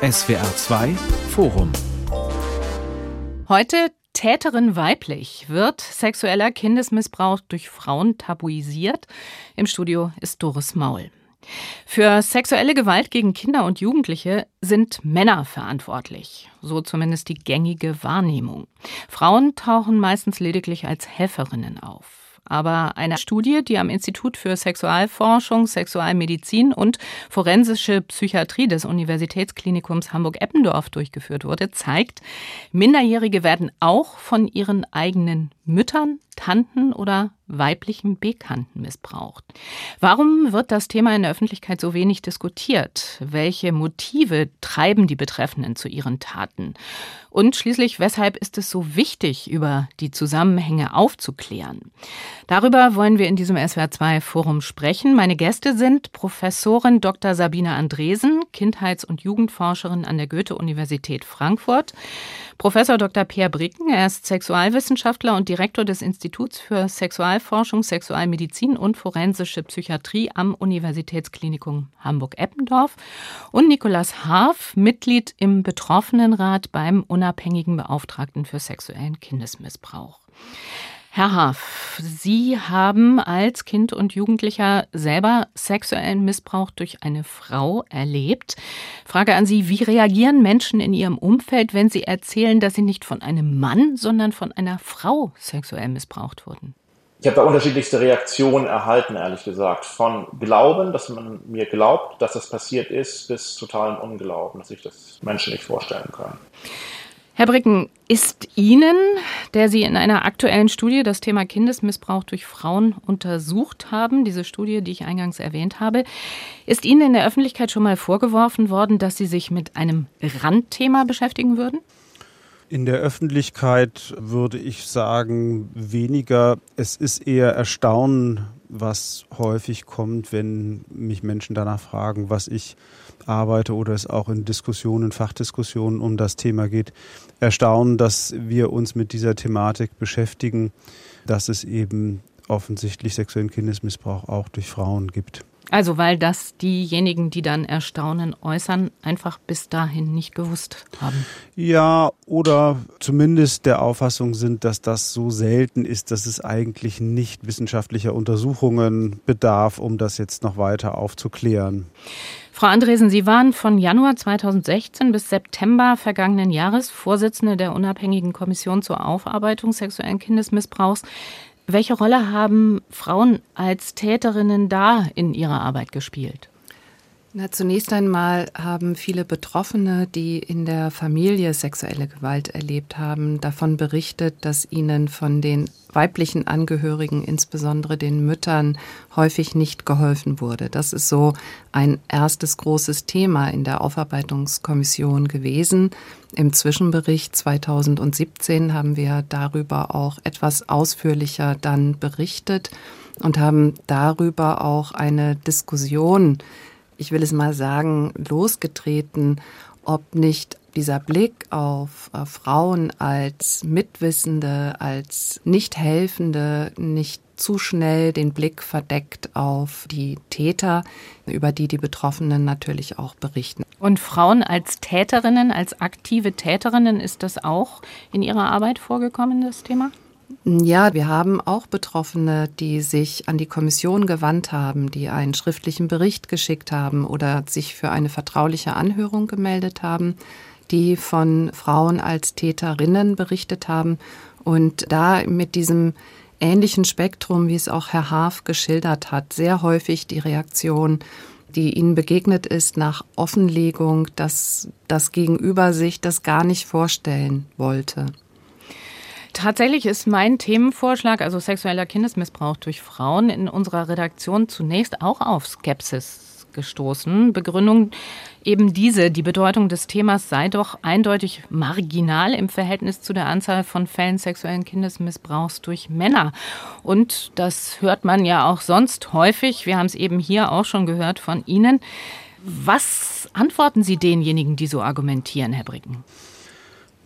SWR 2 Forum. Heute Täterin weiblich. Wird sexueller Kindesmissbrauch durch Frauen tabuisiert? Im Studio ist Doris Maul. Für sexuelle Gewalt gegen Kinder und Jugendliche sind Männer verantwortlich, so zumindest die gängige Wahrnehmung. Frauen tauchen meistens lediglich als Helferinnen auf. Aber eine Studie, die am Institut für Sexualforschung, Sexualmedizin und forensische Psychiatrie des Universitätsklinikums Hamburg-Eppendorf durchgeführt wurde, zeigt, Minderjährige werden auch von ihren eigenen Müttern, Tanten oder weiblichen Bekannten missbraucht. Warum wird das Thema in der Öffentlichkeit so wenig diskutiert? Welche Motive treiben die Betreffenden zu ihren Taten? Und schließlich, weshalb ist es so wichtig, über die Zusammenhänge aufzuklären? Darüber wollen wir in diesem SWR2-Forum sprechen. Meine Gäste sind Professorin Dr. Sabine Andresen, Kindheits- und Jugendforscherin an der Goethe-Universität Frankfurt, Professor Dr. Pierre Bricken, er ist Sexualwissenschaftler und Direktor des Instituts für Sexualforschung, Sexualmedizin und forensische Psychiatrie am Universitätsklinikum Hamburg-Eppendorf und Nikolaus Haaf, Mitglied im Betroffenenrat beim unabhängigen Beauftragten für sexuellen Kindesmissbrauch. Herr Haaf, Sie haben als Kind und Jugendlicher selber sexuellen Missbrauch durch eine Frau erlebt. Frage an Sie, wie reagieren Menschen in Ihrem Umfeld, wenn Sie erzählen, dass Sie nicht von einem Mann, sondern von einer Frau sexuell missbraucht wurden? Ich habe da unterschiedlichste Reaktionen erhalten, ehrlich gesagt. Von Glauben, dass man mir glaubt, dass das passiert ist, bis totalem Unglauben, dass ich das Menschen nicht vorstellen kann. Herr Bricken, ist Ihnen, der Sie in einer aktuellen Studie das Thema Kindesmissbrauch durch Frauen untersucht haben, diese Studie, die ich eingangs erwähnt habe, ist Ihnen in der Öffentlichkeit schon mal vorgeworfen worden, dass Sie sich mit einem Randthema beschäftigen würden? In der Öffentlichkeit würde ich sagen, weniger. Es ist eher Erstaunen, was häufig kommt, wenn mich Menschen danach fragen, was ich arbeite oder es auch in Diskussionen, Fachdiskussionen um das Thema geht, erstaunen, dass wir uns mit dieser Thematik beschäftigen, dass es eben offensichtlich sexuellen Kindesmissbrauch auch durch Frauen gibt. Also weil das diejenigen, die dann Erstaunen äußern, einfach bis dahin nicht gewusst haben. Ja, oder zumindest der Auffassung sind, dass das so selten ist, dass es eigentlich nicht wissenschaftlicher Untersuchungen bedarf, um das jetzt noch weiter aufzuklären. Frau Andresen, Sie waren von Januar 2016 bis September vergangenen Jahres Vorsitzende der unabhängigen Kommission zur Aufarbeitung sexuellen Kindesmissbrauchs. Welche Rolle haben Frauen als Täterinnen da in ihrer Arbeit gespielt? Na, zunächst einmal haben viele Betroffene, die in der Familie sexuelle Gewalt erlebt haben, davon berichtet, dass ihnen von den weiblichen Angehörigen, insbesondere den Müttern, häufig nicht geholfen wurde. Das ist so ein erstes großes Thema in der Aufarbeitungskommission gewesen. Im Zwischenbericht 2017 haben wir darüber auch etwas ausführlicher dann berichtet und haben darüber auch eine Diskussion ich will es mal sagen, losgetreten, ob nicht dieser Blick auf äh, Frauen als Mitwissende, als Nichthelfende nicht zu schnell den Blick verdeckt auf die Täter, über die die Betroffenen natürlich auch berichten. Und Frauen als Täterinnen, als aktive Täterinnen, ist das auch in Ihrer Arbeit vorgekommen, das Thema? Ja, wir haben auch Betroffene, die sich an die Kommission gewandt haben, die einen schriftlichen Bericht geschickt haben oder sich für eine vertrauliche Anhörung gemeldet haben, die von Frauen als Täterinnen berichtet haben und da mit diesem ähnlichen Spektrum, wie es auch Herr Haaf geschildert hat, sehr häufig die Reaktion, die ihnen begegnet ist nach Offenlegung, dass das Gegenüber sich das gar nicht vorstellen wollte. Tatsächlich ist mein Themenvorschlag, also sexueller Kindesmissbrauch durch Frauen, in unserer Redaktion zunächst auch auf Skepsis gestoßen. Begründung eben diese, die Bedeutung des Themas sei doch eindeutig marginal im Verhältnis zu der Anzahl von Fällen sexuellen Kindesmissbrauchs durch Männer. Und das hört man ja auch sonst häufig. Wir haben es eben hier auch schon gehört von Ihnen. Was antworten Sie denjenigen, die so argumentieren, Herr Bricken?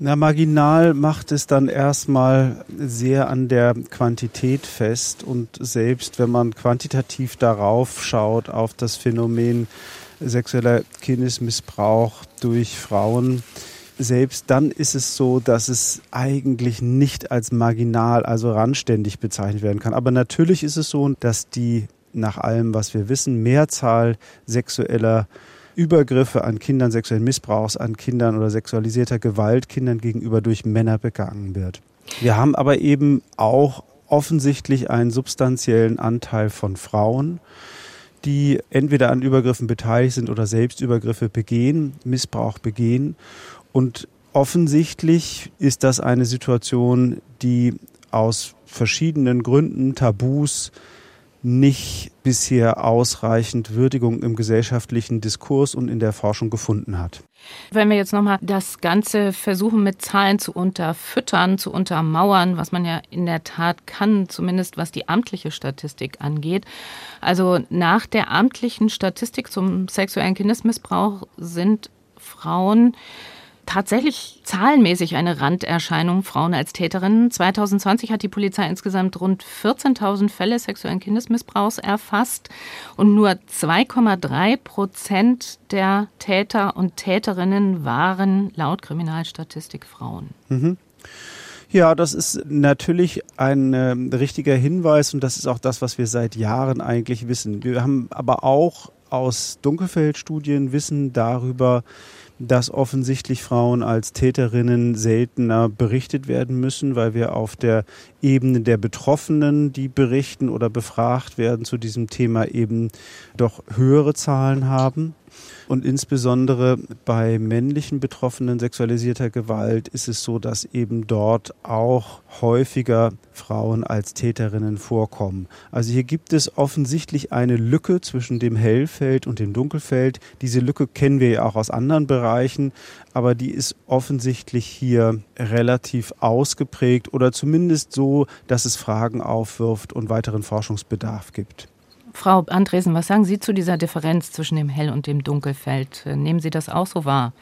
Na, marginal macht es dann erstmal sehr an der Quantität fest und selbst wenn man quantitativ darauf schaut, auf das Phänomen sexueller Kindesmissbrauch durch Frauen selbst dann ist es so, dass es eigentlich nicht als marginal, also randständig bezeichnet werden kann. Aber natürlich ist es so, dass die nach allem, was wir wissen, Mehrzahl sexueller Übergriffe an Kindern, sexuellen Missbrauchs an Kindern oder sexualisierter Gewalt Kindern gegenüber durch Männer begangen wird. Wir haben aber eben auch offensichtlich einen substanziellen Anteil von Frauen, die entweder an Übergriffen beteiligt sind oder selbst Übergriffe begehen, Missbrauch begehen. Und offensichtlich ist das eine Situation, die aus verschiedenen Gründen, Tabus, nicht bisher ausreichend Würdigung im gesellschaftlichen Diskurs und in der Forschung gefunden hat. Wenn wir jetzt nochmal das Ganze versuchen mit Zahlen zu unterfüttern, zu untermauern, was man ja in der Tat kann, zumindest was die amtliche Statistik angeht. Also nach der amtlichen Statistik zum sexuellen Kindesmissbrauch sind Frauen tatsächlich zahlenmäßig eine Randerscheinung, Frauen als Täterinnen. 2020 hat die Polizei insgesamt rund 14.000 Fälle sexuellen Kindesmissbrauchs erfasst und nur 2,3 Prozent der Täter und Täterinnen waren laut Kriminalstatistik Frauen. Mhm. Ja, das ist natürlich ein äh, richtiger Hinweis und das ist auch das, was wir seit Jahren eigentlich wissen. Wir haben aber auch aus Dunkelfeldstudien Wissen darüber, dass offensichtlich Frauen als Täterinnen seltener berichtet werden müssen, weil wir auf der Ebene der Betroffenen, die berichten oder befragt werden zu diesem Thema, eben doch höhere Zahlen haben. Und insbesondere bei männlichen Betroffenen sexualisierter Gewalt ist es so, dass eben dort auch häufiger Frauen als Täterinnen vorkommen. Also hier gibt es offensichtlich eine Lücke zwischen dem Hellfeld und dem Dunkelfeld. Diese Lücke kennen wir ja auch aus anderen Bereichen, aber die ist offensichtlich hier relativ ausgeprägt oder zumindest so, dass es Fragen aufwirft und weiteren Forschungsbedarf gibt. Frau Andresen, was sagen Sie zu dieser Differenz zwischen dem Hell- und dem Dunkelfeld? Nehmen Sie das auch so wahr?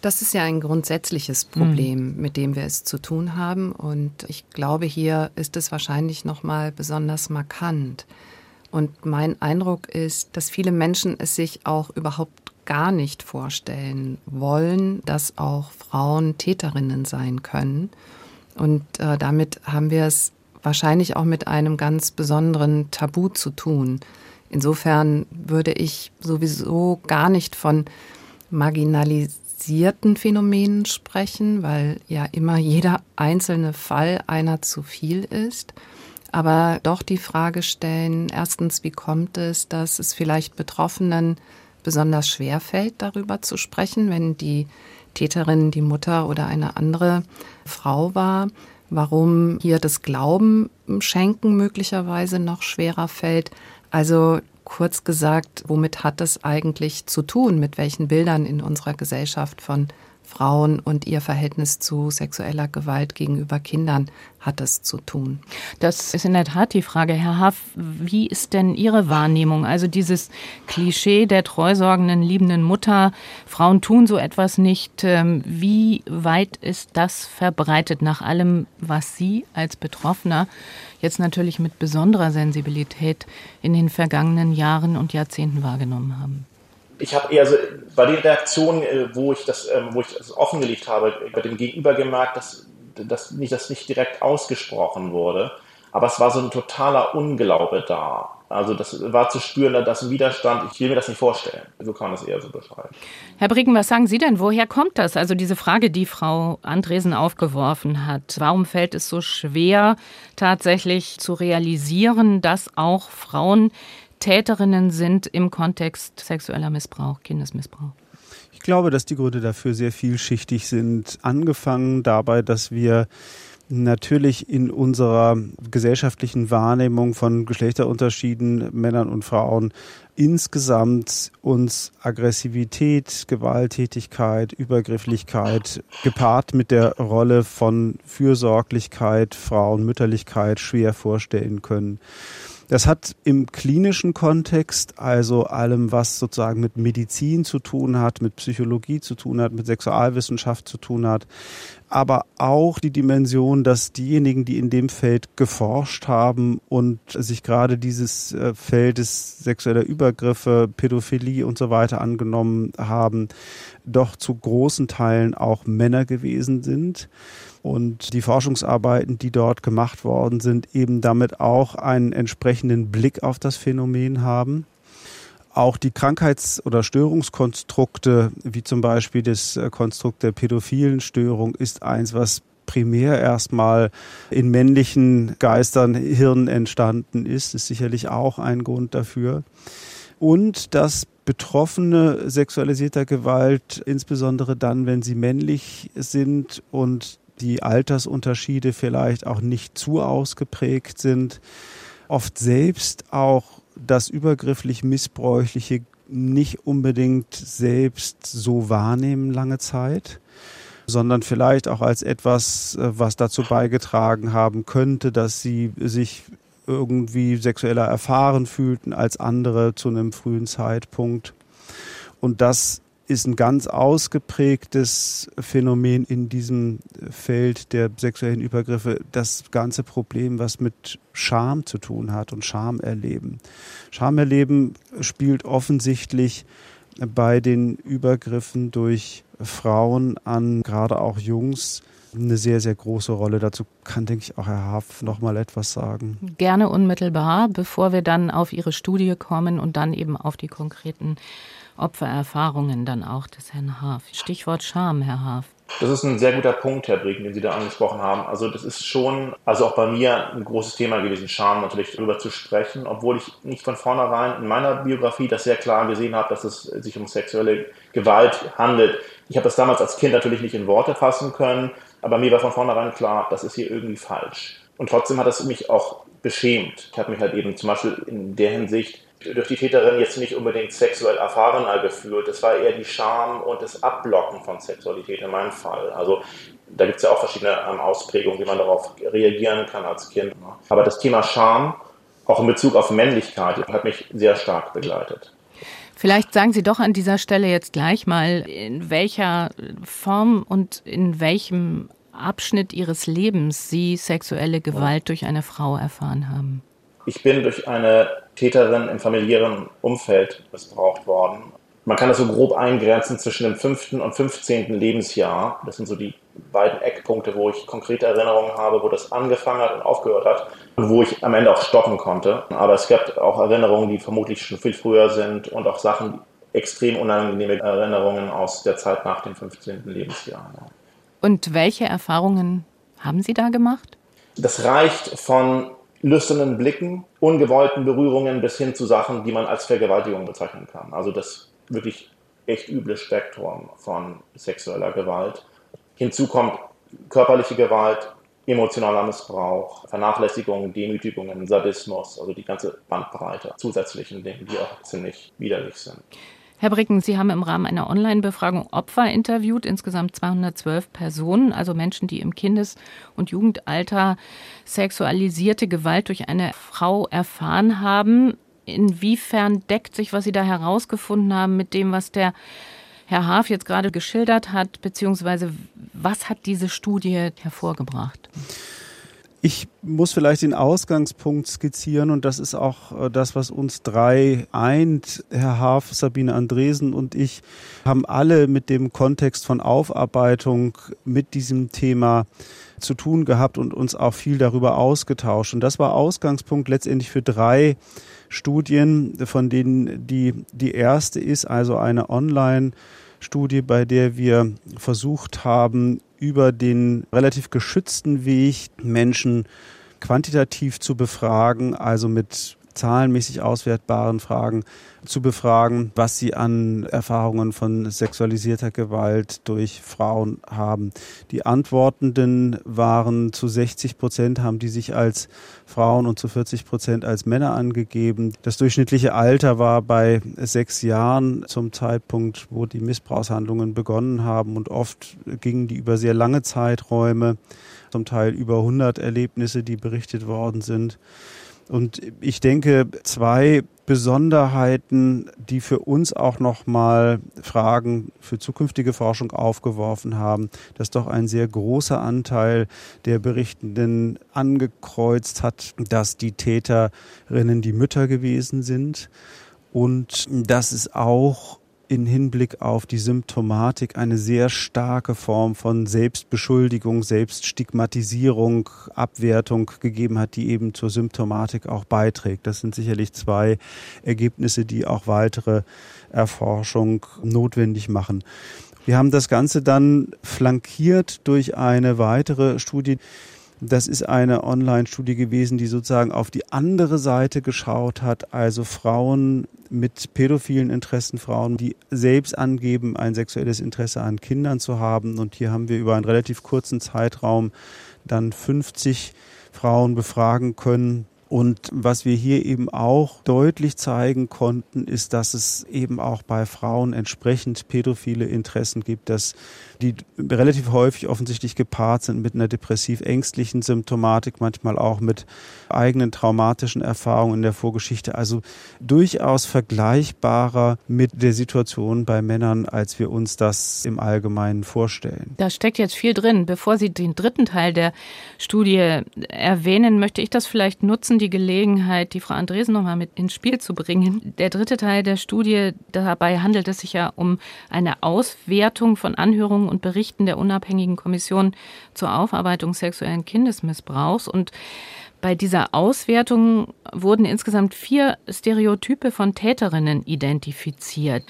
Das ist ja ein grundsätzliches Problem, mhm. mit dem wir es zu tun haben. Und ich glaube, hier ist es wahrscheinlich noch mal besonders markant. Und mein Eindruck ist, dass viele Menschen es sich auch überhaupt gar nicht vorstellen wollen, dass auch Frauen Täterinnen sein können. Und äh, damit haben wir es wahrscheinlich auch mit einem ganz besonderen Tabu zu tun. Insofern würde ich sowieso gar nicht von marginalisierten Phänomenen sprechen, weil ja immer jeder einzelne Fall einer zu viel ist. Aber doch die Frage stellen, erstens, wie kommt es, dass es vielleicht Betroffenen besonders schwer fällt, darüber zu sprechen, wenn die Täterin die Mutter oder eine andere Frau war? Warum hier das Glauben schenken möglicherweise noch schwerer fällt. Also kurz gesagt, womit hat es eigentlich zu tun? Mit welchen Bildern in unserer Gesellschaft von Frauen und ihr Verhältnis zu sexueller Gewalt gegenüber Kindern hat es zu tun. Das ist in der Tat die Frage, Herr Haff. Wie ist denn Ihre Wahrnehmung? Also dieses Klischee der treusorgenden, liebenden Mutter, Frauen tun so etwas nicht. Ähm, wie weit ist das verbreitet nach allem, was Sie als Betroffener jetzt natürlich mit besonderer Sensibilität in den vergangenen Jahren und Jahrzehnten wahrgenommen haben? Ich habe eher so bei den Reaktionen, äh, wo ich das, ähm, wo ich das offengelegt habe, bei dem Gegenüber gemerkt, dass, dass nicht, das nicht direkt ausgesprochen wurde. Aber es war so ein totaler Unglaube da. Also das war zu spüren, dass ein Widerstand, ich will mir das nicht vorstellen. So kann man das eher so beschreiben. Herr Bricken, was sagen Sie denn? Woher kommt das? Also diese Frage, die Frau Andresen aufgeworfen hat. Warum fällt es so schwer, tatsächlich zu realisieren, dass auch Frauen Täterinnen sind im Kontext sexueller Missbrauch, Kindesmissbrauch? Ich glaube, dass die Gründe dafür sehr vielschichtig sind. Angefangen dabei, dass wir natürlich in unserer gesellschaftlichen Wahrnehmung von Geschlechterunterschieden Männern und Frauen insgesamt uns Aggressivität, Gewalttätigkeit, Übergrifflichkeit gepaart mit der Rolle von Fürsorglichkeit, Frauenmütterlichkeit schwer vorstellen können. Das hat im klinischen Kontext, also allem, was sozusagen mit Medizin zu tun hat, mit Psychologie zu tun hat, mit Sexualwissenschaft zu tun hat, aber auch die Dimension, dass diejenigen, die in dem Feld geforscht haben und sich gerade dieses äh, Feld des sexueller Übergriffe, Pädophilie und so weiter angenommen haben, doch zu großen Teilen auch Männer gewesen sind und die Forschungsarbeiten, die dort gemacht worden sind, eben damit auch einen entsprechenden Blick auf das Phänomen haben. Auch die Krankheits- oder Störungskonstrukte, wie zum Beispiel das äh, Konstrukt der pädophilen Störung, ist eins, was primär erstmal in männlichen Geistern, Hirnen entstanden ist, ist sicherlich auch ein Grund dafür. Und dass Betroffene sexualisierter Gewalt, insbesondere dann, wenn sie männlich sind und die Altersunterschiede vielleicht auch nicht zu ausgeprägt sind, oft selbst auch das übergrifflich Missbräuchliche nicht unbedingt selbst so wahrnehmen lange Zeit, sondern vielleicht auch als etwas, äh, was dazu beigetragen haben könnte, dass sie sich irgendwie sexueller erfahren fühlten als andere zu einem frühen Zeitpunkt. Und das ist ein ganz ausgeprägtes Phänomen in diesem Feld der sexuellen Übergriffe. Das ganze Problem, was mit Scham zu tun hat und Scham erleben. Scham erleben spielt offensichtlich bei den Übergriffen durch Frauen an, gerade auch Jungs, eine sehr, sehr große Rolle. Dazu kann, denke ich, auch Herr Haaf noch mal etwas sagen. Gerne unmittelbar, bevor wir dann auf Ihre Studie kommen und dann eben auf die konkreten Opfererfahrungen dann auch des Herrn Haaf. Stichwort Scham, Herr Haaf. Das ist ein sehr guter Punkt, Herr Bregen, den Sie da angesprochen haben. Also das ist schon, also auch bei mir ein großes Thema gewesen, Scham natürlich darüber zu sprechen, obwohl ich nicht von vornherein in meiner Biografie das sehr klar gesehen habe, dass es sich um sexuelle Gewalt handelt. Ich habe das damals als Kind natürlich nicht in Worte fassen können, aber mir war von vornherein klar, das ist hier irgendwie falsch. Und trotzdem hat es mich auch beschämt. Ich habe mich halt eben zum Beispiel in der Hinsicht durch die Täterin jetzt nicht unbedingt sexuell erfahrener gefühlt. Es war eher die Scham und das Abblocken von Sexualität in meinem Fall. Also da gibt es ja auch verschiedene ähm, Ausprägungen, wie man darauf reagieren kann als Kind. Ne? Aber das Thema Scham, auch in Bezug auf Männlichkeit, hat mich sehr stark begleitet. Vielleicht sagen Sie doch an dieser Stelle jetzt gleich mal, in welcher Form und in welchem Abschnitt Ihres Lebens Sie sexuelle Gewalt durch eine Frau erfahren haben. Ich bin durch eine Täterin im familiären Umfeld missbraucht worden. Man kann das so grob eingrenzen zwischen dem fünften und 15. Lebensjahr. Das sind so die beiden Eckpunkte, wo ich konkrete Erinnerungen habe, wo das angefangen hat und aufgehört hat und wo ich am Ende auch stoppen konnte. Aber es gab auch Erinnerungen, die vermutlich schon viel früher sind und auch Sachen, extrem unangenehme Erinnerungen aus der Zeit nach dem 15. Lebensjahr. Und welche Erfahrungen haben Sie da gemacht? Das reicht von lüsternen Blicken, ungewollten Berührungen bis hin zu Sachen, die man als Vergewaltigung bezeichnen kann. Also das wirklich echt üble Spektrum von sexueller Gewalt. Hinzu kommt körperliche Gewalt, emotionaler Missbrauch, Vernachlässigung, Demütigungen, Sadismus, also die ganze Bandbreite zusätzlichen Dinge, die auch ziemlich widerlich sind. Herr Bricken, Sie haben im Rahmen einer Online-Befragung Opfer interviewt, insgesamt 212 Personen, also Menschen, die im Kindes- und Jugendalter sexualisierte Gewalt durch eine Frau erfahren haben. Inwiefern deckt sich, was Sie da herausgefunden haben, mit dem, was der Herr Haaf jetzt gerade geschildert hat, beziehungsweise was hat diese Studie hervorgebracht? Ich muss vielleicht den Ausgangspunkt skizzieren und das ist auch äh, das, was uns drei eint. Herr Haaf, Sabine Andresen und ich haben alle mit dem Kontext von Aufarbeitung mit diesem Thema zu tun gehabt und uns auch viel darüber ausgetauscht. Und das war Ausgangspunkt letztendlich für drei Studien, von denen die, die erste ist also eine Online- Studie, bei der wir versucht haben, über den relativ geschützten Weg Menschen quantitativ zu befragen, also mit zahlenmäßig auswertbaren Fragen zu befragen, was sie an Erfahrungen von sexualisierter Gewalt durch Frauen haben. Die Antwortenden waren zu 60 Prozent, haben die sich als Frauen und zu 40 Prozent als Männer angegeben. Das durchschnittliche Alter war bei sechs Jahren zum Zeitpunkt, wo die Missbrauchshandlungen begonnen haben und oft gingen die über sehr lange Zeiträume, zum Teil über 100 Erlebnisse, die berichtet worden sind. Und ich denke, zwei Besonderheiten, die für uns auch nochmal Fragen für zukünftige Forschung aufgeworfen haben, dass doch ein sehr großer Anteil der Berichtenden angekreuzt hat, dass die Täterinnen die Mütter gewesen sind. Und dass es auch in Hinblick auf die Symptomatik eine sehr starke Form von Selbstbeschuldigung, Selbststigmatisierung, Abwertung gegeben hat, die eben zur Symptomatik auch beiträgt. Das sind sicherlich zwei Ergebnisse, die auch weitere Erforschung notwendig machen. Wir haben das Ganze dann flankiert durch eine weitere Studie, das ist eine Online-Studie gewesen, die sozusagen auf die andere Seite geschaut hat, also Frauen mit pädophilen Interessen, Frauen, die selbst angeben, ein sexuelles Interesse an Kindern zu haben. Und hier haben wir über einen relativ kurzen Zeitraum dann 50 Frauen befragen können und was wir hier eben auch deutlich zeigen konnten, ist, dass es eben auch bei Frauen entsprechend pädophile Interessen gibt, dass die relativ häufig offensichtlich gepaart sind mit einer depressiv-ängstlichen Symptomatik, manchmal auch mit eigenen traumatischen Erfahrungen in der Vorgeschichte. Also durchaus vergleichbarer mit der Situation bei Männern, als wir uns das im Allgemeinen vorstellen. Da steckt jetzt viel drin. Bevor Sie den dritten Teil der Studie erwähnen, möchte ich das vielleicht nutzen, die Gelegenheit, die Frau Andresen nochmal mit ins Spiel zu bringen. Der dritte Teil der Studie, dabei handelt es sich ja um eine Auswertung von Anhörungen und Berichten der unabhängigen Kommission zur Aufarbeitung sexuellen Kindesmissbrauchs. Und bei dieser Auswertung wurden insgesamt vier Stereotype von Täterinnen identifiziert.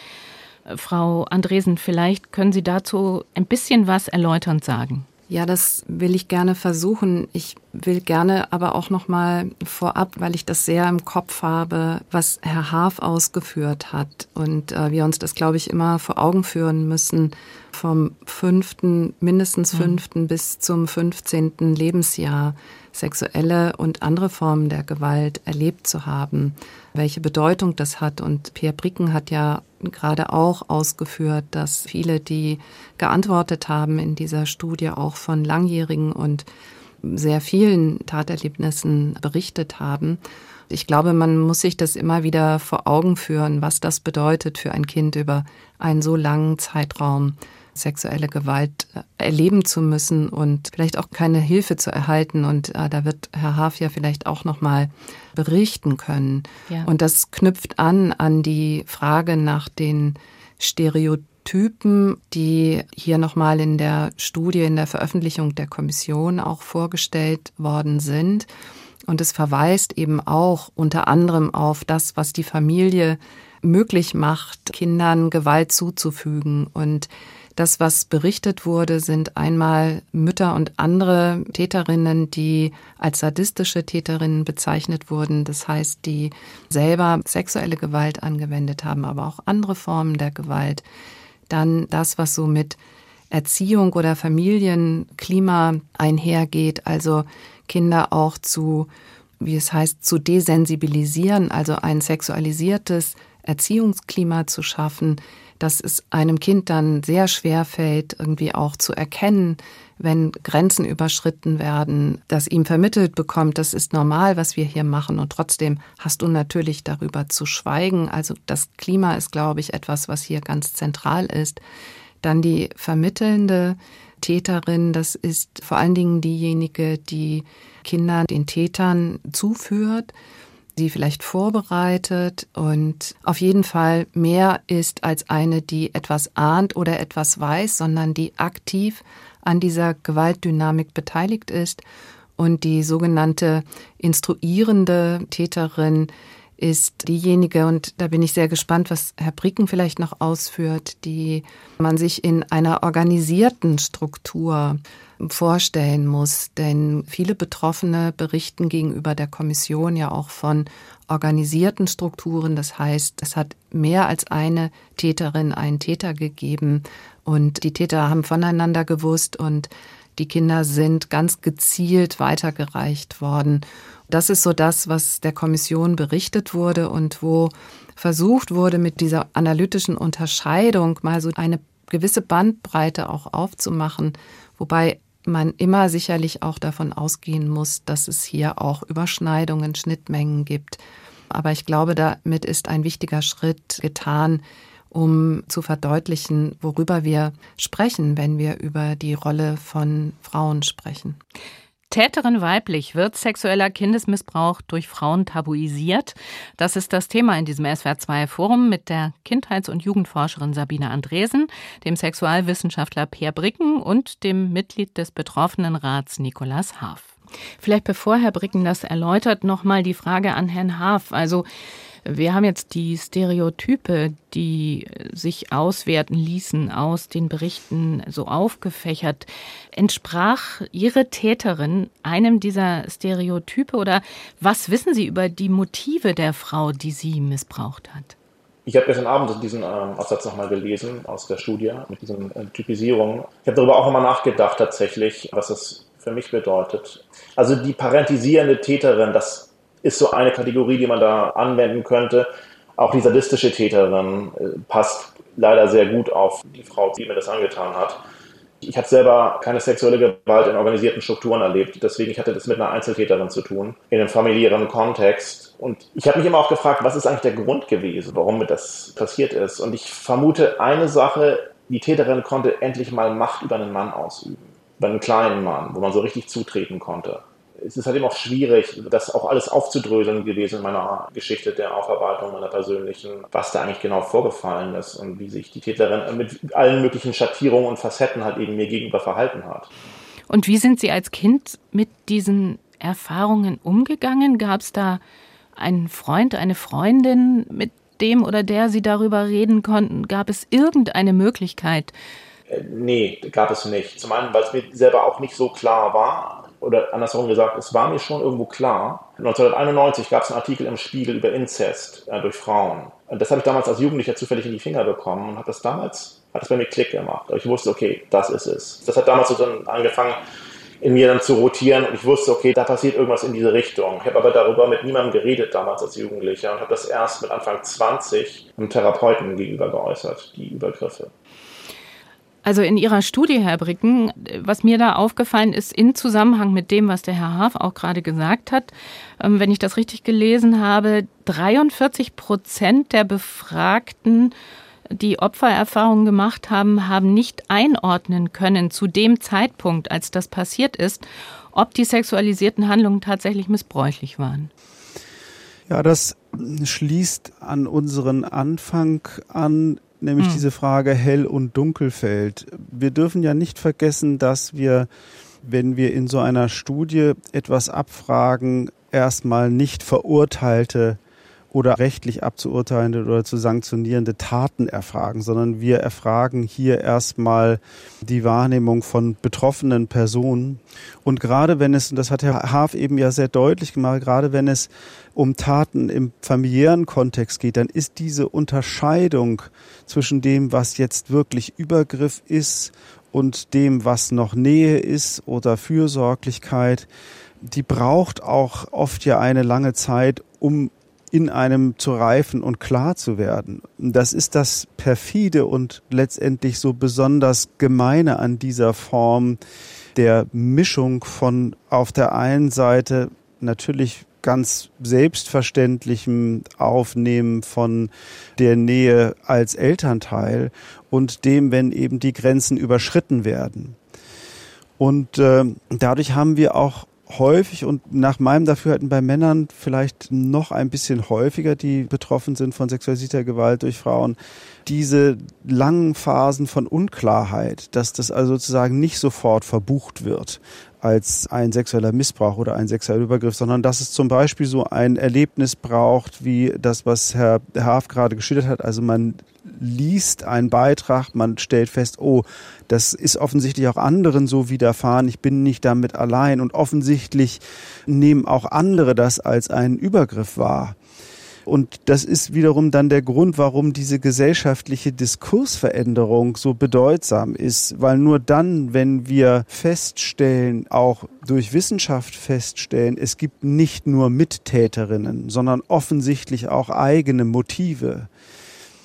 Frau Andresen, vielleicht können Sie dazu ein bisschen was erläuternd sagen. Ja, das will ich gerne versuchen. Ich will gerne aber auch noch mal vorab, weil ich das sehr im Kopf habe, was Herr Haaf ausgeführt hat und äh, wir uns das, glaube ich, immer vor Augen führen müssen, vom fünften, mindestens mhm. fünften mhm. bis zum fünfzehnten Lebensjahr sexuelle und andere Formen der Gewalt erlebt zu haben, welche Bedeutung das hat. Und Pierre Bricken hat ja gerade auch ausgeführt, dass viele, die geantwortet haben in dieser Studie, auch von langjährigen und sehr vielen Taterlebnissen berichtet haben. Ich glaube, man muss sich das immer wieder vor Augen führen, was das bedeutet für ein Kind über einen so langen Zeitraum sexuelle Gewalt erleben zu müssen und vielleicht auch keine Hilfe zu erhalten. Und äh, da wird Herr Haaf ja vielleicht auch noch mal berichten können. Ja. Und das knüpft an an die Frage nach den Stereotypen, die hier nochmal in der Studie, in der Veröffentlichung der Kommission auch vorgestellt worden sind. Und es verweist eben auch unter anderem auf das, was die Familie möglich macht, Kindern Gewalt zuzufügen. Und das, was berichtet wurde, sind einmal Mütter und andere Täterinnen, die als sadistische Täterinnen bezeichnet wurden. Das heißt, die selber sexuelle Gewalt angewendet haben, aber auch andere Formen der Gewalt. Dann das, was so mit Erziehung oder Familienklima einhergeht, also Kinder auch zu, wie es heißt, zu desensibilisieren, also ein sexualisiertes Erziehungsklima zu schaffen, dass es einem Kind dann sehr schwer fällt, irgendwie auch zu erkennen, wenn Grenzen überschritten werden, dass ihm vermittelt bekommt, das ist normal, was wir hier machen und trotzdem hast du natürlich darüber zu schweigen. Also das Klima ist, glaube ich, etwas, was hier ganz zentral ist. Dann die vermittelnde Täterin, das ist vor allen Dingen diejenige, die Kinder den Tätern zuführt sie vielleicht vorbereitet und auf jeden Fall mehr ist als eine, die etwas ahnt oder etwas weiß, sondern die aktiv an dieser Gewaltdynamik beteiligt ist. Und die sogenannte instruierende Täterin ist diejenige, und da bin ich sehr gespannt, was Herr Bricken vielleicht noch ausführt, die man sich in einer organisierten Struktur vorstellen muss. Denn viele Betroffene berichten gegenüber der Kommission ja auch von organisierten Strukturen. Das heißt, es hat mehr als eine Täterin, einen Täter gegeben und die Täter haben voneinander gewusst und die Kinder sind ganz gezielt weitergereicht worden. Das ist so das, was der Kommission berichtet wurde und wo versucht wurde, mit dieser analytischen Unterscheidung mal so eine gewisse Bandbreite auch aufzumachen, wobei man immer sicherlich auch davon ausgehen muss, dass es hier auch Überschneidungen, Schnittmengen gibt. Aber ich glaube, damit ist ein wichtiger Schritt getan, um zu verdeutlichen, worüber wir sprechen, wenn wir über die Rolle von Frauen sprechen. Täterin weiblich wird sexueller Kindesmissbrauch durch Frauen tabuisiert. Das ist das Thema in diesem SWR2 Forum mit der Kindheits- und Jugendforscherin Sabine Andresen, dem Sexualwissenschaftler Peer Bricken und dem Mitglied des Betroffenenrats Nikolas Haaf. Vielleicht bevor Herr Bricken das erläutert, nochmal die Frage an Herrn Haaf. Also wir haben jetzt die Stereotype, die sich auswerten ließen aus den Berichten so aufgefächert. Entsprach Ihre Täterin einem dieser Stereotype oder was wissen Sie über die Motive der Frau, die sie missbraucht hat? Ich habe gestern Abend diesen ähm, Aufsatz nochmal gelesen aus der Studie mit diesen äh, Typisierungen. Ich habe darüber auch nochmal nachgedacht tatsächlich, was das für mich bedeutet. Also die parentisierende Täterin, das ist so eine Kategorie, die man da anwenden könnte. Auch die sadistische Täterin äh, passt leider sehr gut auf die Frau, die mir das angetan hat. Ich habe selber keine sexuelle Gewalt in organisierten Strukturen erlebt, deswegen ich hatte das mit einer Einzeltäterin zu tun, in einem familiären Kontext. Und ich habe mich immer auch gefragt, was ist eigentlich der Grund gewesen, warum mir das passiert ist. Und ich vermute eine Sache, die Täterin konnte endlich mal Macht über einen Mann ausüben, über einen kleinen Mann, wo man so richtig zutreten konnte es ist halt eben auch schwierig, das auch alles aufzudröseln gewesen in meiner Geschichte der Aufarbeitung meiner persönlichen, was da eigentlich genau vorgefallen ist und wie sich die Täterin mit allen möglichen Schattierungen und Facetten halt eben mir gegenüber verhalten hat. Und wie sind Sie als Kind mit diesen Erfahrungen umgegangen? Gab es da einen Freund, eine Freundin, mit dem oder der Sie darüber reden konnten? Gab es irgendeine Möglichkeit? Äh, nee, gab es nicht. Zum einen, weil es mir selber auch nicht so klar war oder andersherum gesagt, es war mir schon irgendwo klar. 1991 gab es einen Artikel im Spiegel über Inzest äh, durch Frauen. Und das habe ich damals als Jugendlicher zufällig in die Finger bekommen und habe das damals, hat das bei mir Klick gemacht. Aber ich wusste, okay, das ist es. Das hat damals so dann angefangen, in mir dann zu rotieren und ich wusste, okay, da passiert irgendwas in diese Richtung. Ich habe aber darüber mit niemandem geredet damals als Jugendlicher und habe das erst mit Anfang 20 einem Therapeuten gegenüber geäußert, die Übergriffe. Also in Ihrer Studie, Herr Bricken, was mir da aufgefallen ist, in Zusammenhang mit dem, was der Herr Haaf auch gerade gesagt hat, ähm, wenn ich das richtig gelesen habe, 43 Prozent der Befragten, die Opfererfahrungen gemacht haben, haben nicht einordnen können zu dem Zeitpunkt, als das passiert ist, ob die sexualisierten Handlungen tatsächlich missbräuchlich waren. Ja, das schließt an unseren Anfang an, nämlich hm. diese Frage Hell- und Dunkelfeld. Wir dürfen ja nicht vergessen, dass wir, wenn wir in so einer Studie etwas abfragen, erstmal nicht verurteilte oder rechtlich abzuurteilende oder zu sanktionierende Taten erfragen, sondern wir erfragen hier erstmal die Wahrnehmung von betroffenen Personen. Und gerade wenn es, und das hat Herr Haaf eben ja sehr deutlich gemacht, gerade wenn es um Taten im familiären Kontext geht, dann ist diese Unterscheidung zwischen dem, was jetzt wirklich Übergriff ist und dem, was noch Nähe ist oder Fürsorglichkeit, die braucht auch oft ja eine lange Zeit, um in einem zu reifen und klar zu werden. Das ist das perfide und letztendlich so besonders gemeine an dieser Form der Mischung von auf der einen Seite natürlich ganz selbstverständlichem Aufnehmen von der Nähe als Elternteil und dem, wenn eben die Grenzen überschritten werden. Und äh, dadurch haben wir auch häufig und nach meinem Dafürhalten bei Männern vielleicht noch ein bisschen häufiger, die betroffen sind von sexualisierter Gewalt durch Frauen, diese langen Phasen von Unklarheit, dass das also sozusagen nicht sofort verbucht wird als ein sexueller Missbrauch oder ein sexueller Übergriff, sondern dass es zum Beispiel so ein Erlebnis braucht, wie das, was Herr Haaf gerade geschildert hat. Also man liest einen Beitrag, man stellt fest, oh, das ist offensichtlich auch anderen so widerfahren, ich bin nicht damit allein und offensichtlich nehmen auch andere das als einen Übergriff wahr. Und das ist wiederum dann der Grund, warum diese gesellschaftliche Diskursveränderung so bedeutsam ist, weil nur dann, wenn wir feststellen, auch durch Wissenschaft feststellen, es gibt nicht nur Mittäterinnen, sondern offensichtlich auch eigene Motive,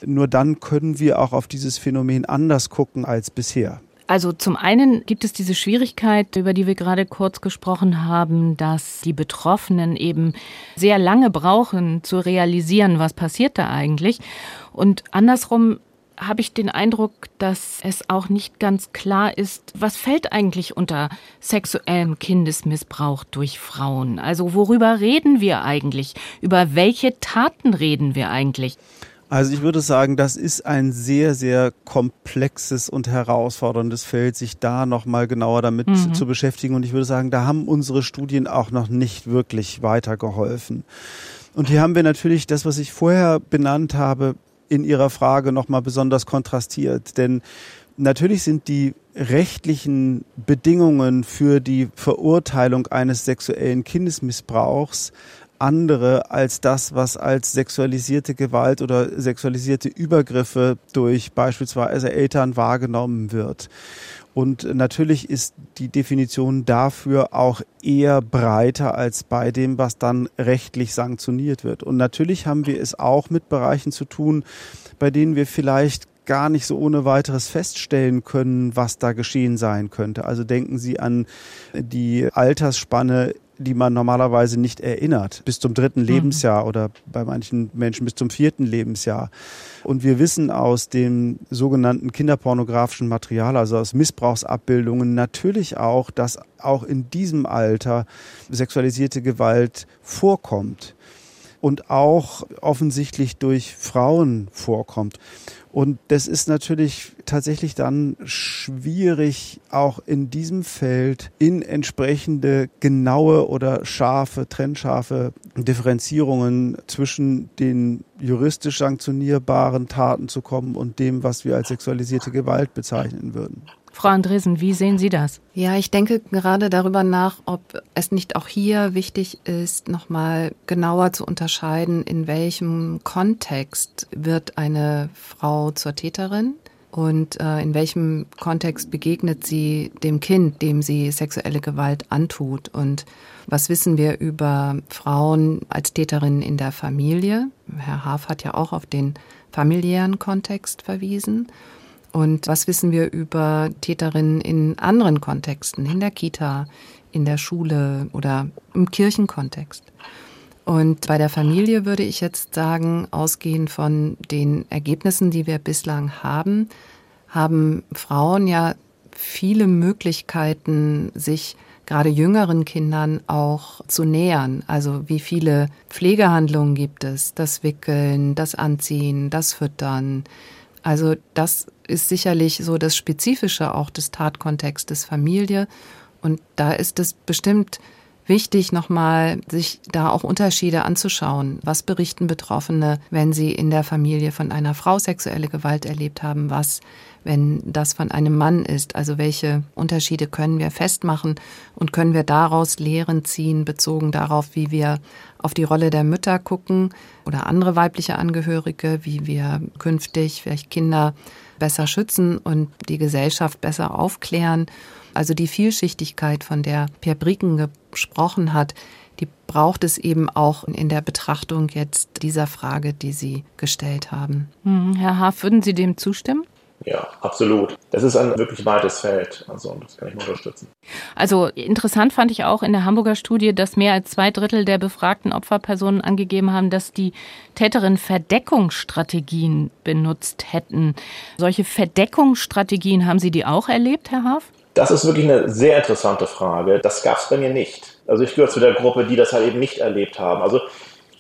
nur dann können wir auch auf dieses Phänomen anders gucken als bisher. Also zum einen gibt es diese Schwierigkeit, über die wir gerade kurz gesprochen haben, dass die Betroffenen eben sehr lange brauchen zu realisieren, was passiert da eigentlich. Und andersrum habe ich den Eindruck, dass es auch nicht ganz klar ist, was fällt eigentlich unter sexuellem Kindesmissbrauch durch Frauen? Also worüber reden wir eigentlich? Über welche Taten reden wir eigentlich? Also ich würde sagen, das ist ein sehr, sehr komplexes und herausforderndes Feld, sich da nochmal genauer damit mhm. zu beschäftigen. Und ich würde sagen, da haben unsere Studien auch noch nicht wirklich weitergeholfen. Und hier haben wir natürlich das, was ich vorher benannt habe, in Ihrer Frage nochmal besonders kontrastiert. Denn natürlich sind die rechtlichen Bedingungen für die Verurteilung eines sexuellen Kindesmissbrauchs andere als das, was als sexualisierte Gewalt oder sexualisierte Übergriffe durch beispielsweise Eltern wahrgenommen wird. Und natürlich ist die Definition dafür auch eher breiter als bei dem, was dann rechtlich sanktioniert wird. Und natürlich haben wir es auch mit Bereichen zu tun, bei denen wir vielleicht gar nicht so ohne weiteres feststellen können, was da geschehen sein könnte. Also denken Sie an die Altersspanne die man normalerweise nicht erinnert, bis zum dritten mhm. Lebensjahr oder bei manchen Menschen bis zum vierten Lebensjahr. Und wir wissen aus dem sogenannten kinderpornografischen Material, also aus Missbrauchsabbildungen, natürlich auch, dass auch in diesem Alter sexualisierte Gewalt vorkommt und auch offensichtlich durch Frauen vorkommt. Und das ist natürlich tatsächlich dann schwierig, auch in diesem Feld in entsprechende genaue oder scharfe, trennscharfe Differenzierungen zwischen den juristisch sanktionierbaren Taten zu kommen und dem, was wir als sexualisierte Gewalt bezeichnen würden. Frau Andresen, wie sehen Sie das? Ja, ich denke gerade darüber nach, ob es nicht auch hier wichtig ist, nochmal genauer zu unterscheiden, in welchem Kontext wird eine Frau zur Täterin und äh, in welchem Kontext begegnet sie dem Kind, dem sie sexuelle Gewalt antut und was wissen wir über Frauen als Täterinnen in der Familie? Herr Haaf hat ja auch auf den familiären Kontext verwiesen. Und was wissen wir über Täterinnen in anderen Kontexten, in der Kita, in der Schule oder im Kirchenkontext? Und bei der Familie würde ich jetzt sagen, ausgehend von den Ergebnissen, die wir bislang haben, haben Frauen ja viele Möglichkeiten, sich gerade jüngeren Kindern auch zu nähern. Also wie viele Pflegehandlungen gibt es? Das Wickeln, das Anziehen, das Füttern, also das ist sicherlich so das Spezifische auch des Tatkontextes Familie. Und da ist es bestimmt wichtig, nochmal sich da auch Unterschiede anzuschauen. Was berichten Betroffene, wenn sie in der Familie von einer Frau sexuelle Gewalt erlebt haben? Was wenn das von einem Mann ist? Also welche Unterschiede können wir festmachen und können wir daraus Lehren ziehen, bezogen darauf, wie wir auf die Rolle der Mütter gucken oder andere weibliche Angehörige, wie wir künftig vielleicht Kinder besser schützen und die Gesellschaft besser aufklären. Also die Vielschichtigkeit, von der Pierre Bricken gesprochen hat, die braucht es eben auch in der Betrachtung jetzt dieser Frage, die Sie gestellt haben. Hm, Herr Haaf, würden Sie dem zustimmen? Ja, absolut. Das ist ein wirklich weites Feld. Also, das kann ich nur unterstützen. Also, interessant fand ich auch in der Hamburger Studie, dass mehr als zwei Drittel der befragten Opferpersonen angegeben haben, dass die Täterinnen Verdeckungsstrategien benutzt hätten. Solche Verdeckungsstrategien, haben Sie die auch erlebt, Herr Haaf? Das ist wirklich eine sehr interessante Frage. Das gab es bei mir nicht. Also ich gehöre zu der Gruppe, die das halt eben nicht erlebt haben. Also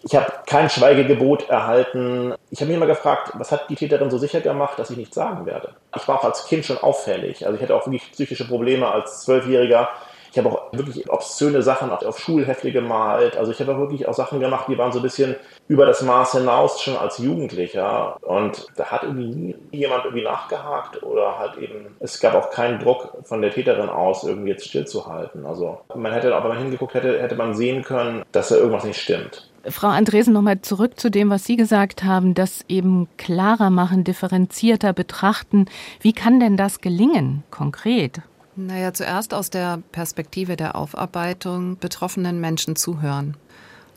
ich habe kein Schweigegebot erhalten. Ich habe mich immer gefragt, was hat die Täterin so sicher gemacht, dass ich nichts sagen werde? Ich war auch als Kind schon auffällig. Also ich hatte auch wirklich psychische Probleme als Zwölfjähriger. Ich habe auch wirklich obszöne Sachen auf Schulhefte gemalt. Also ich habe auch wirklich auch Sachen gemacht, die waren so ein bisschen über das Maß hinaus schon als Jugendlicher. Und da hat irgendwie nie jemand irgendwie nachgehakt oder halt eben, es gab auch keinen Druck von der Täterin aus, irgendwie jetzt stillzuhalten. Also man hätte, auch wenn man hingeguckt hätte, hätte man sehen können, dass da irgendwas nicht stimmt. Frau Andresen, nochmal zurück zu dem, was Sie gesagt haben, das eben klarer machen, differenzierter betrachten. Wie kann denn das gelingen, konkret? Naja, zuerst aus der Perspektive der Aufarbeitung betroffenen Menschen zuhören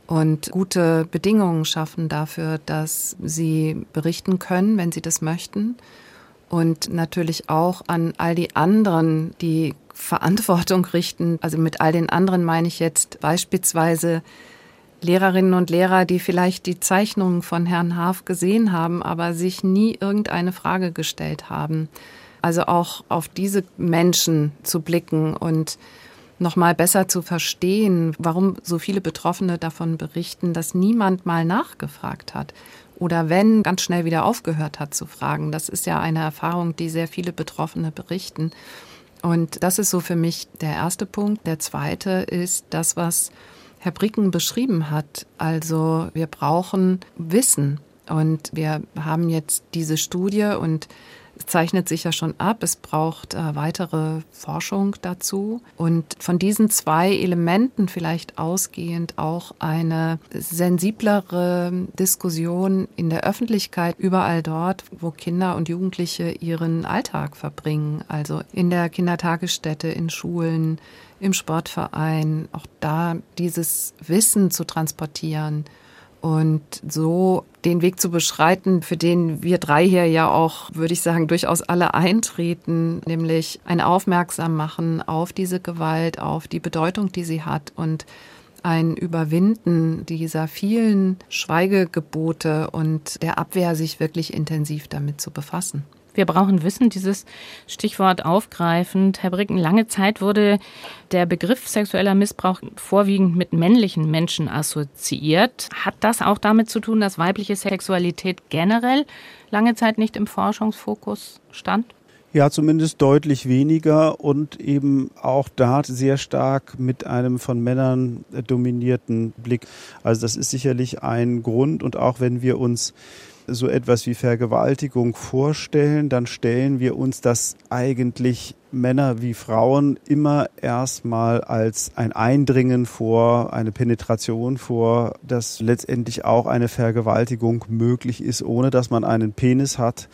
und gute Bedingungen schaffen dafür, dass sie berichten können, wenn sie das möchten und natürlich auch an all die anderen, die Verantwortung richten. Also mit all den anderen meine ich jetzt beispielsweise Lehrerinnen und Lehrer, die vielleicht die Zeichnungen von Herrn Haaf gesehen haben, aber sich nie irgendeine Frage gestellt haben. Also auch auf diese Menschen zu blicken und nochmal besser zu verstehen, warum so viele Betroffene davon berichten, dass niemand mal nachgefragt hat oder wenn ganz schnell wieder aufgehört hat zu fragen. Das ist ja eine Erfahrung, die sehr viele Betroffene berichten. Und das ist so für mich der erste Punkt. Der zweite ist das, was Herr Bricken beschrieben hat. Also wir brauchen Wissen. Und wir haben jetzt diese Studie und zeichnet sich ja schon ab. Es braucht äh, weitere Forschung dazu. Und von diesen zwei Elementen vielleicht ausgehend auch eine sensiblere Diskussion in der Öffentlichkeit überall dort, wo Kinder und Jugendliche ihren Alltag verbringen. Also in der Kindertagesstätte, in Schulen, im Sportverein, auch da dieses Wissen zu transportieren und so den Weg zu beschreiten, für den wir drei hier ja auch, würde ich sagen, durchaus alle eintreten, nämlich ein Aufmerksam machen auf diese Gewalt, auf die Bedeutung, die sie hat und ein Überwinden dieser vielen Schweigegebote und der Abwehr, sich wirklich intensiv damit zu befassen. Wir brauchen Wissen, dieses Stichwort aufgreifend. Herr Bricken, lange Zeit wurde der Begriff sexueller Missbrauch vorwiegend mit männlichen Menschen assoziiert. Hat das auch damit zu tun, dass weibliche Sexualität generell lange Zeit nicht im Forschungsfokus stand? Ja, zumindest deutlich weniger und eben auch da sehr stark mit einem von Männern dominierten Blick. Also das ist sicherlich ein Grund und auch wenn wir uns so etwas wie Vergewaltigung vorstellen, dann stellen wir uns das eigentlich Männer wie Frauen immer erstmal als ein Eindringen vor, eine Penetration vor, dass letztendlich auch eine Vergewaltigung möglich ist, ohne dass man einen Penis hat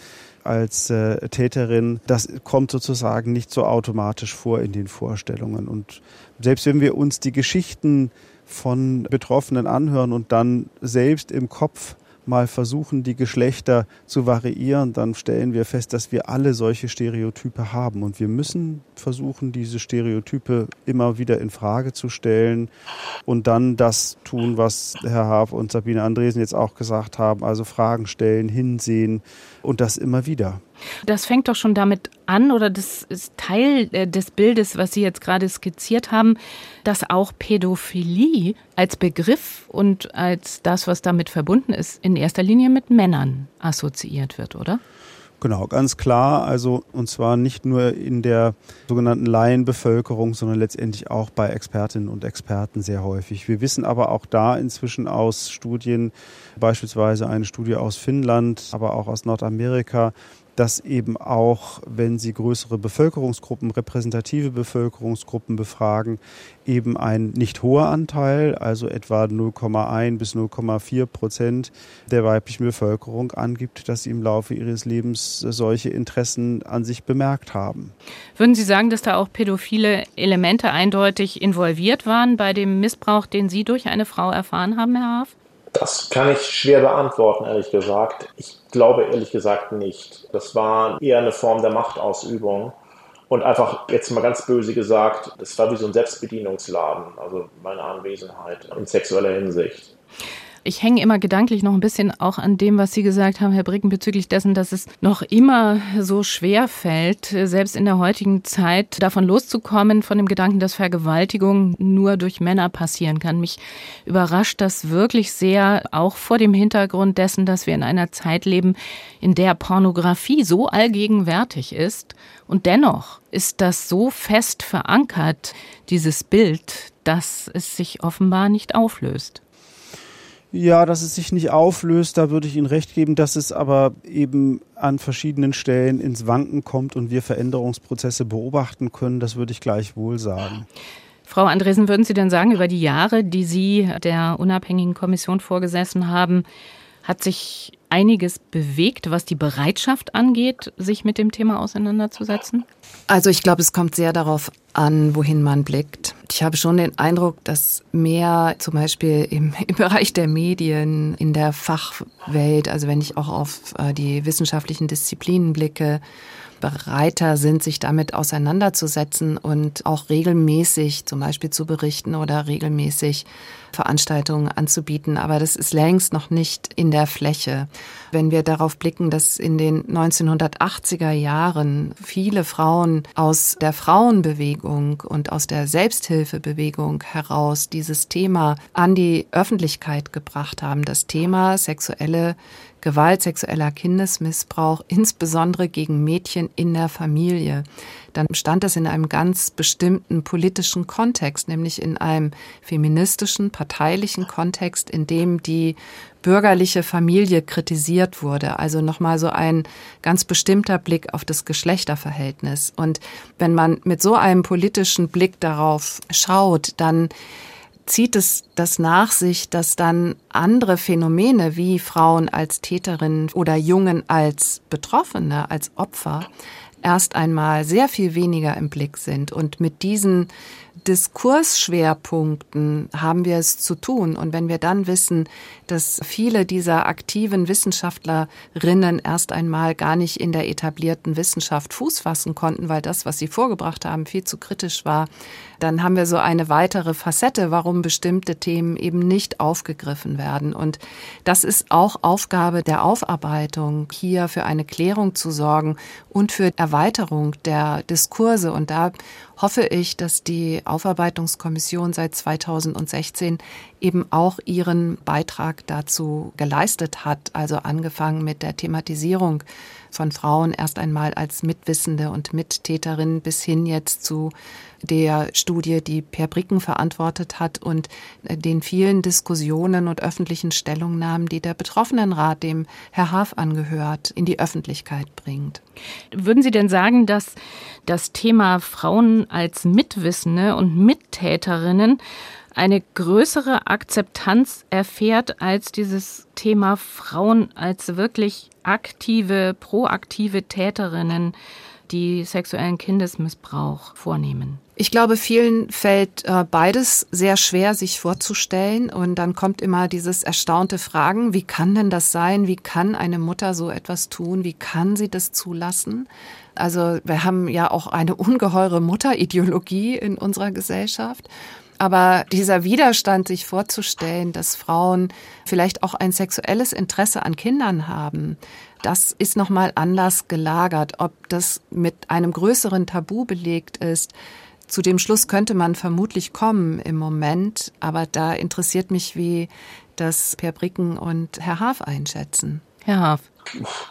als äh, Täterin, das kommt sozusagen nicht so automatisch vor in den Vorstellungen. Und selbst wenn wir uns die Geschichten von Betroffenen anhören und dann selbst im Kopf mal versuchen, die Geschlechter zu variieren, dann stellen wir fest, dass wir alle solche Stereotype haben. Und wir müssen versuchen, diese Stereotype immer wieder in Frage zu stellen und dann das tun, was Herr Haaf und Sabine Andresen jetzt auch gesagt haben, also Fragen stellen, hinsehen und das immer wieder. Das fängt doch schon damit an, oder das ist Teil äh, des Bildes, was Sie jetzt gerade skizziert haben, dass auch Pädophilie als Begriff und als das, was damit verbunden ist, in erster Linie mit Männern assoziiert wird, oder? Genau, ganz klar. Also, und zwar nicht nur in der sogenannten Laienbevölkerung, sondern letztendlich auch bei Expertinnen und Experten sehr häufig. Wir wissen aber auch da inzwischen aus Studien, beispielsweise eine Studie aus Finnland, aber auch aus Nordamerika, dass eben auch, wenn Sie größere Bevölkerungsgruppen, repräsentative Bevölkerungsgruppen befragen, eben ein nicht hoher Anteil, also etwa 0,1 bis 0,4 Prozent der weiblichen Bevölkerung angibt, dass sie im Laufe ihres Lebens solche Interessen an sich bemerkt haben. Würden Sie sagen, dass da auch pädophile Elemente eindeutig involviert waren bei dem Missbrauch, den Sie durch eine Frau erfahren haben, Herr Haaf? Das kann ich schwer beantworten, ehrlich gesagt. Ich glaube ehrlich gesagt nicht. Das war eher eine Form der Machtausübung. Und einfach jetzt mal ganz böse gesagt, das war wie so ein Selbstbedienungsladen, also meine Anwesenheit in sexueller Hinsicht. Ich hänge immer gedanklich noch ein bisschen auch an dem, was Sie gesagt haben, Herr Bricken, bezüglich dessen, dass es noch immer so schwer fällt, selbst in der heutigen Zeit davon loszukommen, von dem Gedanken, dass Vergewaltigung nur durch Männer passieren kann. Mich überrascht das wirklich sehr, auch vor dem Hintergrund dessen, dass wir in einer Zeit leben, in der Pornografie so allgegenwärtig ist. Und dennoch ist das so fest verankert, dieses Bild, dass es sich offenbar nicht auflöst. Ja, dass es sich nicht auflöst, da würde ich Ihnen recht geben, dass es aber eben an verschiedenen Stellen ins Wanken kommt und wir Veränderungsprozesse beobachten können, das würde ich gleichwohl sagen. Frau Andresen, würden Sie denn sagen, über die Jahre, die Sie der unabhängigen Kommission vorgesessen haben, Hat sich einiges bewegt, was die Bereitschaft angeht, sich mit dem Thema auseinanderzusetzen? Also ich glaube, es kommt sehr darauf an, wohin man blickt. Ich habe schon den Eindruck, dass mehr zum Beispiel im, im Bereich der Medien, in der Fachwelt, also wenn ich auch auf äh, die wissenschaftlichen Disziplinen blicke, bereiter sind, sich damit auseinanderzusetzen und auch regelmäßig zum Beispiel zu berichten oder regelmäßig Veranstaltungen anzubieten. Aber das ist längst noch nicht in der Fläche. Wenn wir darauf blicken, dass in den 1980er Jahren viele Frauen aus der Frauenbewegung und aus der Selbsthilfebewegung heraus dieses Thema an die Öffentlichkeit gebracht haben, das Thema sexuelle Gewalt, sexueller Kindesmissbrauch, insbesondere gegen Mädchen in der Familie, dann stand das in einem ganz bestimmten politischen Kontext, nämlich in einem feministischen, parteilichen Kontext, in dem die bürgerliche Familie kritisiert wurde. Also nochmal so ein ganz bestimmter Blick auf das Geschlechterverhältnis. Und wenn man mit so einem politischen Blick darauf schaut, dann zieht es das nach sich, dass dann andere Phänomene wie Frauen als Täterinnen oder Jungen als Betroffene, als Opfer erst einmal sehr viel weniger im Blick sind. Und mit diesen Diskursschwerpunkten haben wir es zu tun. Und wenn wir dann wissen, dass viele dieser aktiven Wissenschaftlerinnen erst einmal gar nicht in der etablierten Wissenschaft Fuß fassen konnten, weil das, was sie vorgebracht haben, viel zu kritisch war, dann haben wir so eine weitere Facette, warum bestimmte Themen eben nicht aufgegriffen werden. Und das ist auch Aufgabe der Aufarbeitung, hier für eine Klärung zu sorgen und für Erweiterung der Diskurse. Und da hoffe ich, dass die Aufarbeitungskommission seit 2016 eben auch ihren Beitrag dazu geleistet hat, also angefangen mit der Thematisierung von Frauen erst einmal als Mitwissende und Mittäterinnen bis hin jetzt zu der Studie, die Per Bricken verantwortet hat und äh, den vielen Diskussionen und öffentlichen Stellungnahmen, die der Betroffenenrat, dem Herr Haaf angehört, in die Öffentlichkeit bringt. Würden Sie denn sagen, dass das Thema Frauen als Mitwissende und Mittäterinnen eine größere Akzeptanz erfährt als dieses Thema Frauen als wirklich aktive, proaktive Täterinnen, die sexuellen Kindesmissbrauch vornehmen? Ich glaube, vielen fällt äh, beides sehr schwer, sich vorzustellen. Und dann kommt immer dieses erstaunte Fragen, wie kann denn das sein? Wie kann eine Mutter so etwas tun? Wie kann sie das zulassen? Also wir haben ja auch eine ungeheure Mutterideologie in unserer Gesellschaft. Aber dieser Widerstand, sich vorzustellen, dass Frauen vielleicht auch ein sexuelles Interesse an Kindern haben, das ist nochmal anders gelagert. Ob das mit einem größeren Tabu belegt ist, zu dem Schluss könnte man vermutlich kommen im Moment, aber da interessiert mich, wie das Per Bricken und Herr Haaf einschätzen. Herr Haaf.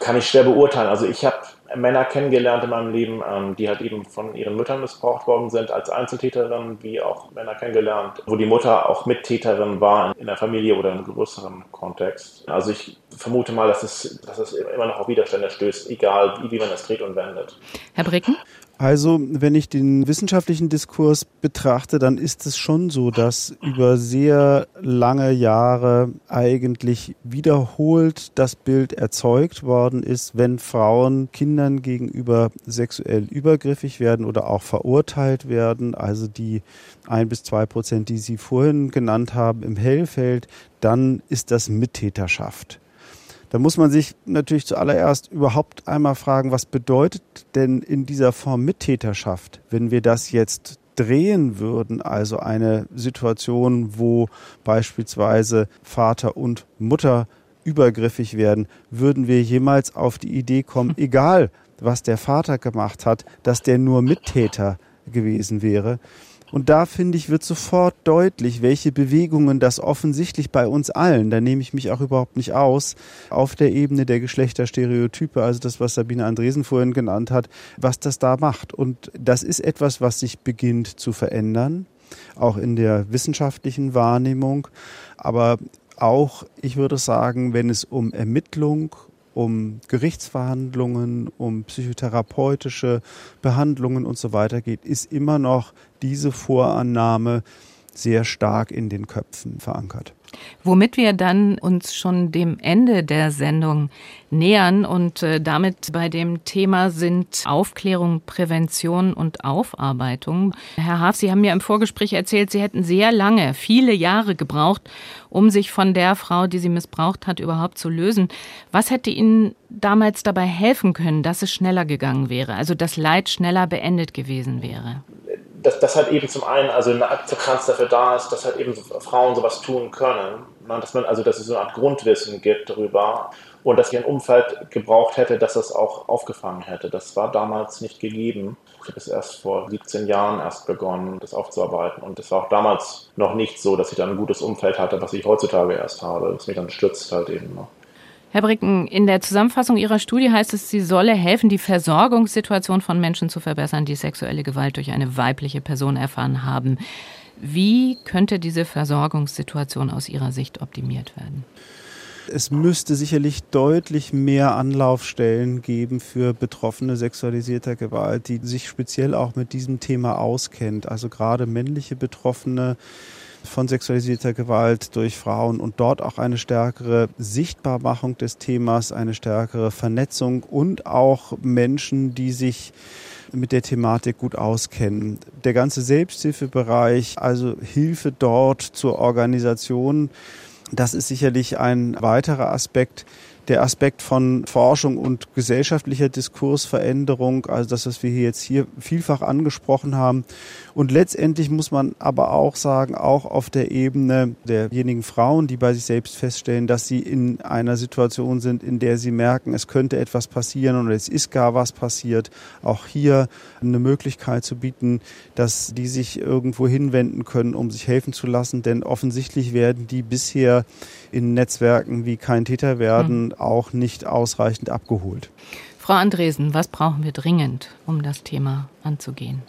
Kann ich schwer beurteilen. Also ich habe Männer kennengelernt in meinem Leben, ähm, die halt eben von ihren Müttern missbraucht worden sind als Einzeltäterin, wie auch Männer kennengelernt, wo die Mutter auch Mittäterin war in der Familie oder in größerem Kontext. Also ich vermute mal, dass es, dass es immer noch auf Widerstände stößt, egal wie, wie man es dreht und wendet. Herr Bricken? Also, wenn ich den wissenschaftlichen Diskurs betrachte, dann ist es schon so, dass über sehr lange Jahre eigentlich wiederholt das Bild erzeugt worden ist, wenn Frauen Kindern gegenüber sexuell übergriffig werden oder auch verurteilt werden, also die ein bis zwei Prozent, die Sie vorhin genannt haben, im Hellfeld, dann ist das Mittäterschaft. Da muss man sich natürlich zuallererst überhaupt einmal fragen, was bedeutet denn in dieser Form Mittäterschaft, wenn wir das jetzt drehen würden, also eine Situation, wo beispielsweise Vater und Mutter übergriffig werden, würden wir jemals auf die Idee kommen, egal was der Vater gemacht hat, dass der nur Mittäter gewesen wäre. Und da finde ich, wird sofort deutlich, welche Bewegungen das offensichtlich bei uns allen, da nehme ich mich auch überhaupt nicht aus, auf der Ebene der Geschlechterstereotype, also das, was Sabine Andresen vorhin genannt hat, was das da macht. Und das ist etwas, was sich beginnt zu verändern, auch in der wissenschaftlichen Wahrnehmung, aber auch, ich würde sagen, wenn es um Ermittlung, um Gerichtsverhandlungen, um psychotherapeutische Behandlungen und so weiter geht, ist immer noch diese Vorannahme sehr stark in den Köpfen verankert. Womit wir dann uns schon dem Ende der Sendung nähern und äh, damit bei dem Thema sind Aufklärung, Prävention und Aufarbeitung. Herr Haaf, Sie haben mir im Vorgespräch erzählt, Sie hätten sehr lange, viele Jahre gebraucht, um sich von der Frau, die Sie missbraucht hat, überhaupt zu lösen. Was hätte Ihnen damals dabei helfen können, dass es schneller gegangen wäre, also das Leid schneller beendet gewesen wäre? Dass, dass halt eben zum einen also eine Akzeptanz dafür da ist, dass halt eben Frauen sowas tun können. Ne? Dass man also, dass es so eine Art Grundwissen gibt darüber und dass ich ein Umfeld gebraucht hätte, dass das auch aufgefangen hätte. Das war damals nicht gegeben. Ich habe es erst vor 17 Jahren erst begonnen, das aufzuarbeiten. Und es war auch damals noch nicht so, dass ich dann ein gutes Umfeld hatte, was ich heutzutage erst habe, das mich dann stützt halt eben. Ne? Herr Bricken, in der Zusammenfassung Ihrer Studie heißt es, sie solle helfen, die Versorgungssituation von Menschen zu verbessern, die sexuelle Gewalt durch eine weibliche Person erfahren haben. Wie könnte diese Versorgungssituation aus Ihrer Sicht optimiert werden? Es müsste sicherlich deutlich mehr Anlaufstellen geben für Betroffene sexualisierter Gewalt, die sich speziell auch mit diesem Thema auskennt. Also gerade männliche Betroffene, von sexualisierter Gewalt durch Frauen und dort auch eine stärkere Sichtbarmachung des Themas, eine stärkere Vernetzung und auch Menschen, die sich mit der Thematik gut auskennen. Der ganze Selbsthilfebereich, also Hilfe dort zur Organisation, das ist sicherlich ein weiterer Aspekt, der Aspekt von Forschung und gesellschaftlicher Diskursveränderung, also das, was wir hier jetzt hier vielfach angesprochen haben. Und letztendlich muss man aber auch sagen, auch auf der Ebene derjenigen Frauen, die bei sich selbst feststellen, dass sie in einer Situation sind, in der sie merken, es könnte etwas passieren oder es ist gar was passiert, auch hier eine Möglichkeit zu bieten, dass die sich irgendwo hinwenden können, um sich helfen zu lassen. Denn offensichtlich werden die bisher in Netzwerken wie kein Täter werden mhm. auch nicht ausreichend abgeholt. Frau Andresen, was brauchen wir dringend, um das Thema anzugehen?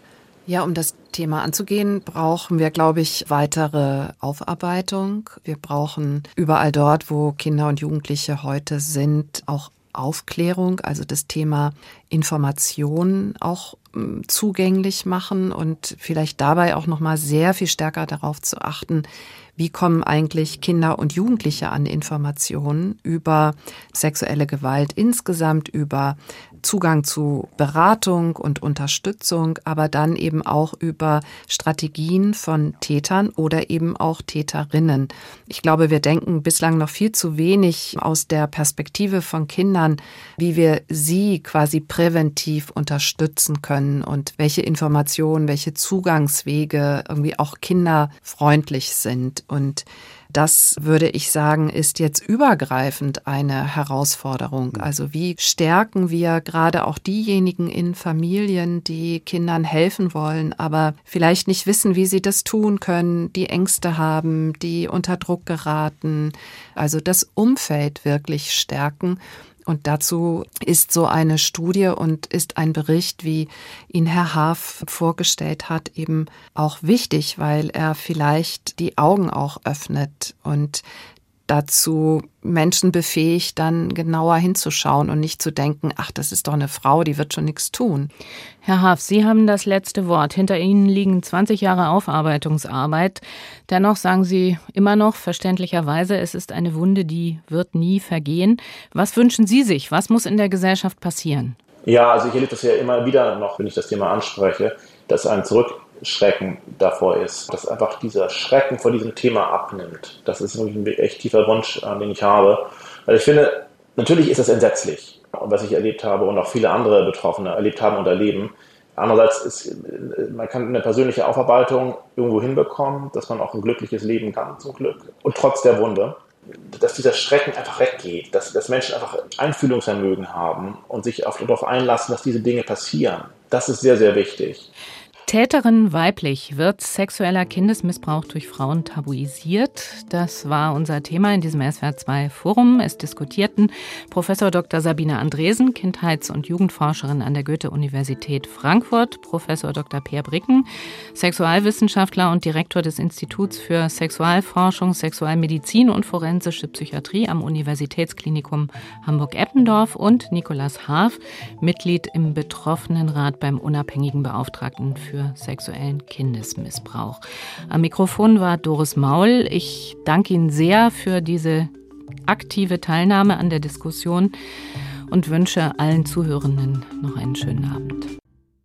Ja, um das Thema anzugehen, brauchen wir, glaube ich, weitere Aufarbeitung. Wir brauchen überall dort, wo Kinder und Jugendliche heute sind, auch Aufklärung, also das Thema Information auch hm, zugänglich machen und vielleicht dabei auch noch mal sehr viel stärker darauf zu achten, wie kommen eigentlich Kinder und Jugendliche an Informationen über sexuelle Gewalt insgesamt, über Zugang zu Beratung und Unterstützung, aber dann eben auch über Strategien von Tätern oder eben auch Täterinnen. Ich glaube, wir denken bislang noch viel zu wenig aus der Perspektive von Kindern, wie wir sie quasi präventiv unterstützen können und welche Informationen, welche Zugangswege irgendwie auch kinderfreundlich sind. Und das würde ich sagen, ist jetzt übergreifend eine Herausforderung. Mhm. Also wie stärken wir gerade auch diejenigen in Familien, die Kindern helfen wollen, aber vielleicht nicht wissen, wie sie das tun können, die Ängste haben, die unter Druck geraten. Also das Umfeld wirklich stärken und dazu ist so eine Studie und ist ein Bericht, wie ihn Herr Haaf vorgestellt hat, eben auch wichtig, weil er vielleicht die Augen auch öffnet und dazu Menschen befähigt, dann genauer hinzuschauen und nicht zu denken, ach, das ist doch eine Frau, die wird schon nichts tun. Herr Haaf, Sie haben das letzte Wort. Hinter Ihnen liegen 20 Jahre Aufarbeitungsarbeit. Dennoch sagen Sie immer noch verständlicherweise, es ist eine Wunde, die wird nie vergehen. Was wünschen Sie sich? Was muss in der Gesellschaft passieren? Ja, also ich erlebe das ja immer wieder noch, wenn ich das Thema anspreche, dass ein Zurück Schrecken davor ist. Dass einfach dieser Schrecken vor diesem Thema abnimmt. Das ist wirklich ein echt tiefer Wunsch, äh, den ich habe. Weil ich finde, natürlich ist es entsetzlich, was ich erlebt habe und auch viele andere Betroffene erlebt haben und erleben. Andererseits ist, man kann eine persönliche Aufarbeitung irgendwo hinbekommen, dass man auch ein glückliches Leben kann, zum Glück. Und trotz der Wunde, dass dieser Schrecken einfach weggeht, dass, dass Menschen einfach Einfühlungsvermögen haben und sich darauf einlassen, dass diese Dinge passieren. Das ist sehr, sehr wichtig. Täterin weiblich wird sexueller Kindesmissbrauch durch Frauen tabuisiert. Das war unser Thema in diesem SWR2 Forum. Es diskutierten Professor Dr. Sabine Andresen, Kindheits- und Jugendforscherin an der Goethe-Universität Frankfurt, Professor Dr. Peer Bricken, Sexualwissenschaftler und Direktor des Instituts für Sexualforschung, Sexualmedizin und forensische Psychiatrie am Universitätsklinikum Hamburg-Eppendorf und Nikolaus Haaf, Mitglied im Betroffenenrat beim unabhängigen Beauftragten für für sexuellen Kindesmissbrauch. Am Mikrofon war Doris Maul. Ich danke Ihnen sehr für diese aktive Teilnahme an der Diskussion und wünsche allen Zuhörenden noch einen schönen Abend.